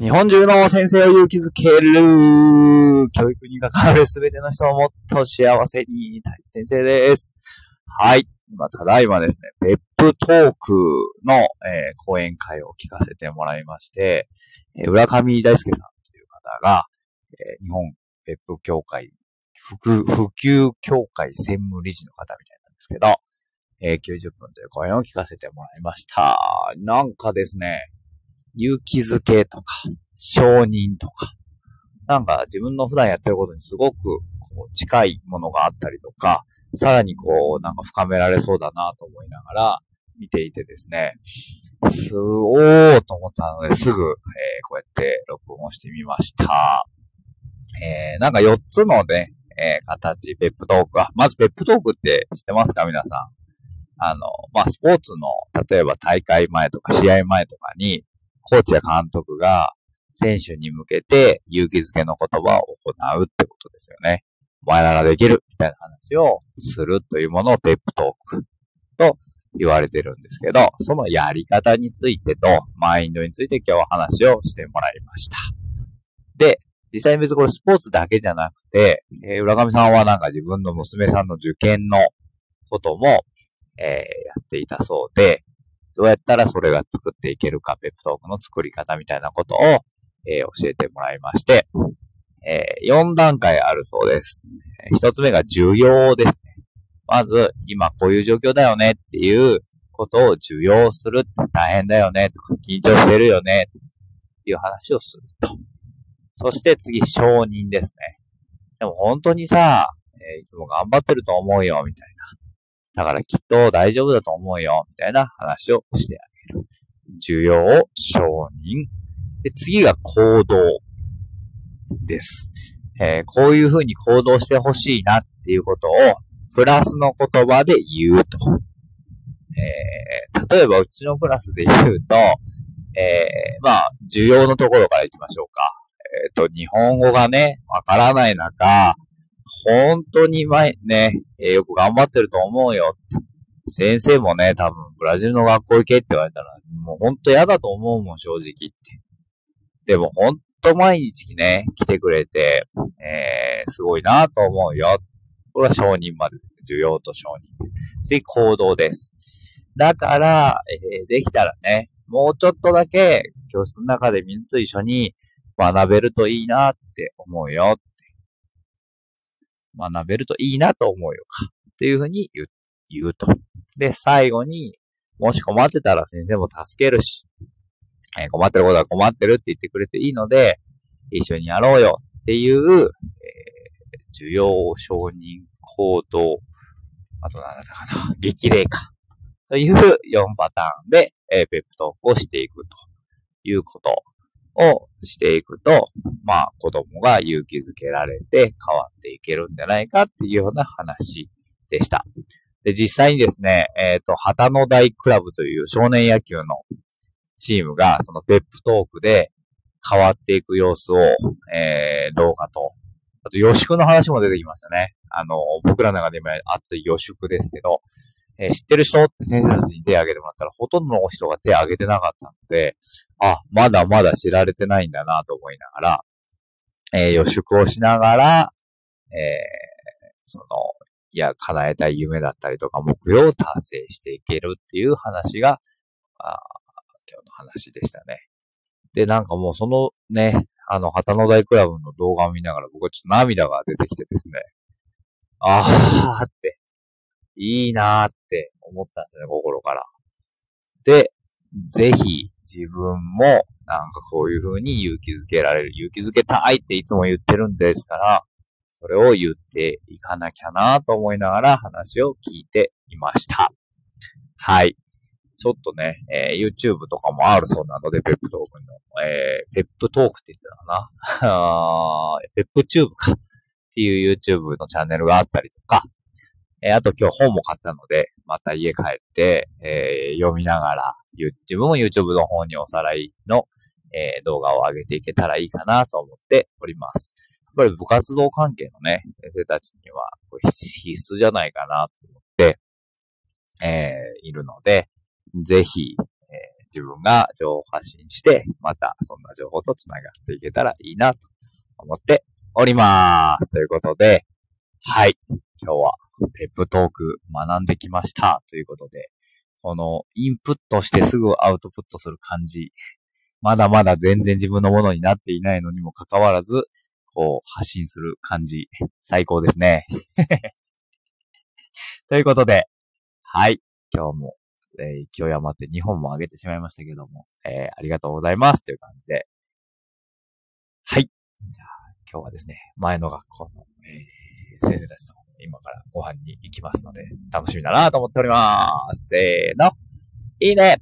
日本中の先生を勇気づける、教育に関わるすべての人をもっと幸せに、大地先生です。はい。今、ただいまですね、ペップトークの、えー、講演会を聞かせてもらいまして、えー、浦上大輔さんという方が、えー、日本ペップ協会、普及協会専務理事の方みたいなんですけど、えー、90分という講演を聞かせてもらいました。なんかですね、勇気づけとか、承認とか、なんか自分の普段やってることにすごくこう近いものがあったりとか、さらにこうなんか深められそうだなと思いながら見ていてですね、すおーと思ったのですぐ、えー、こうやって録音をしてみました。えー、なんか4つのね、えー、形、ペップトーク。あ、まずペップトークって知ってますか？皆さん。あの、まあ、スポーツの、例えば大会前とか試合前とかに、コーチや監督が選手に向けて勇気づけの言葉を行うってことですよね。お前ならできるみたいな話をするというものをペップトークと言われてるんですけど、そのやり方についてとマインドについて今日は話をしてもらいました。で、実際に別にこれスポーツだけじゃなくて、えー、浦上さんはなんか自分の娘さんの受験のことも、えー、やっていたそうで、どうやったらそれが作っていけるか、ペップトークの作り方みたいなことを、えー、教えてもらいまして、えー、4段階あるそうです。1つ目が重要ですね。まず、今こういう状況だよねっていうことを受容するって。大変だよねとか、緊張してるよねっていう話をすると。そして次、承認ですね。でも本当にさ、えー、いつも頑張ってると思うよ、みたいな。だからきっと大丈夫だと思うよ、みたいな話をしてあげる。需要を承認。で、次が行動です。えー、こういうふうに行動してほしいなっていうことを、プラスの言葉で言うと。えー、例えばうちのクラスで言うと、えー、まあ、需要のところから行きましょうか。えっ、と、日本語がね、わからない中、本当に前ね、えー、よく頑張ってると思うよ。先生もね、多分ブラジルの学校行けって言われたら、もう本当嫌だと思うもん、正直って。でも本当毎日ね、来てくれて、えー、すごいなと思うよ。これは承認までです。需要と承認。次、行動です。だから、えー、できたらね、もうちょっとだけ教室の中でみんなと一緒に学べるといいなって思うよ。学べるといいなと思うよか。っていうふうに言う言うと。で、最後に、もし困ってたら先生も助けるし、えー、困ってることは困ってるって言ってくれていいので、一緒にやろうよっていう、えー、需要承認行動、あと何だったかな、激励か。という4パターンで、えー、ペップトークをしていくということをしていくと、まあ子供が勇気づけられて変わっていけるんじゃないかっていうような話でした。で、実際にですね、えっ、ー、と、旗の大クラブという少年野球のチームが、そのペップトークで変わっていく様子を、えー、動画と、あと予祝の話も出てきましたね。あの、僕らの中で今熱い予祝ですけど、え、知ってる人？って先生たちに手を挙げてもらったら、ほとんどの人が手を挙げてなかったので、あ、まだまだ知られてないんだなと思いながら、えー、予祝をしながら、えー、その、いや、叶えたい夢だったりとか、目標を達成していけるっていう話が、あ今日の話でしたね。で、なんかもうそのね、あの、旗の大クラブの動画を見ながら僕はちょっと涙が出てきてですね、あーって、いいなーって思ったんですよね、心から。で、ぜひ自分もなんかこういう風に勇気づけられる。勇気づけたいっていつも言ってるんですから、それを言っていかなきゃなと思いながら話を聞いていました。はい。ちょっとね、えー、YouTube とかもあるそうなので、ペップトークの、えー、ペップトークって言ってたかな？ペップチューブかっていう YouTube のチャンネルがあったりとか、えー、あと今日本も買ったので、また家帰って、えー、読みながら、自分も YouTube の方におさらいの、えー、動画を上げていけたらいいかなと思っております。やっぱり部活動関係のね、先生たちには必須じゃないかなと思って、えー、いるので、ぜひ、え自分が情報発信して、またそんな情報と繋がっていけたらいいなと思っております。ということで、はい。今日はペップトーク学んできましたということで、このインプットしてすぐアウトプットする感じ、まだまだ全然自分のものになっていないのにもかかわらず、こう発信する感じ、最高ですね。ということで、はい。今日も、えー、勢い余って2本も上げてしまいましたけども、えー、ありがとうございますという感じで。はい。じゃあ、今日はですね、前の学校の、えー、先生たちと今からご飯に行きますので、楽しみだなと思っております。せーの。いいね